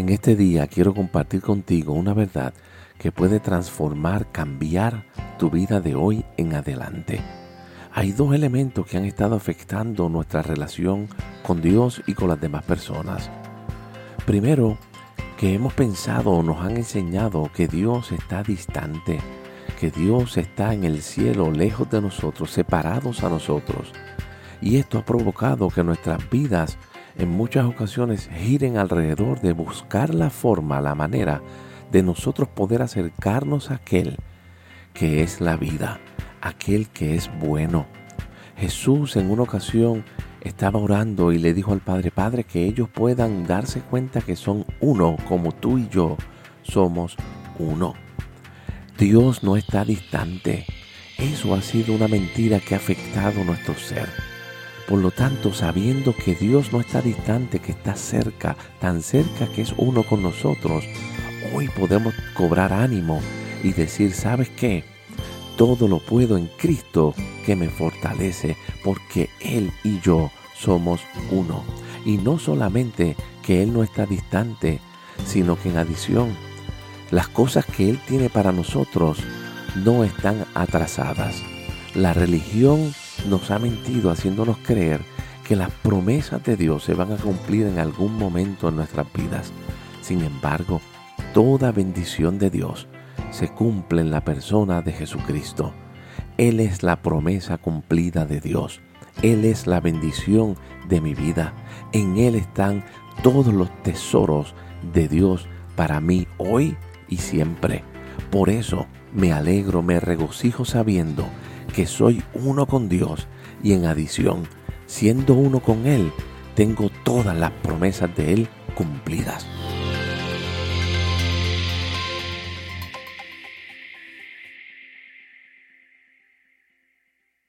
En este día quiero compartir contigo una verdad que puede transformar, cambiar tu vida de hoy en adelante. Hay dos elementos que han estado afectando nuestra relación con Dios y con las demás personas. Primero, que hemos pensado o nos han enseñado que Dios está distante, que Dios está en el cielo, lejos de nosotros, separados a nosotros. Y esto ha provocado que nuestras vidas en muchas ocasiones giren alrededor de buscar la forma, la manera de nosotros poder acercarnos a aquel que es la vida, aquel que es bueno. Jesús en una ocasión estaba orando y le dijo al Padre, Padre, que ellos puedan darse cuenta que son uno, como tú y yo somos uno. Dios no está distante. Eso ha sido una mentira que ha afectado nuestro ser. Por lo tanto, sabiendo que Dios no está distante, que está cerca, tan cerca que es uno con nosotros, hoy podemos cobrar ánimo y decir, ¿sabes qué? Todo lo puedo en Cristo que me fortalece, porque Él y yo somos uno. Y no solamente que Él no está distante, sino que en adición, las cosas que Él tiene para nosotros no están atrasadas. La religión nos ha mentido haciéndonos creer que las promesas de Dios se van a cumplir en algún momento en nuestras vidas. Sin embargo, toda bendición de Dios se cumple en la persona de Jesucristo. Él es la promesa cumplida de Dios. Él es la bendición de mi vida. En Él están todos los tesoros de Dios para mí hoy y siempre. Por eso me alegro, me regocijo sabiendo que soy uno con Dios y en adición, siendo uno con Él, tengo todas las promesas de Él cumplidas.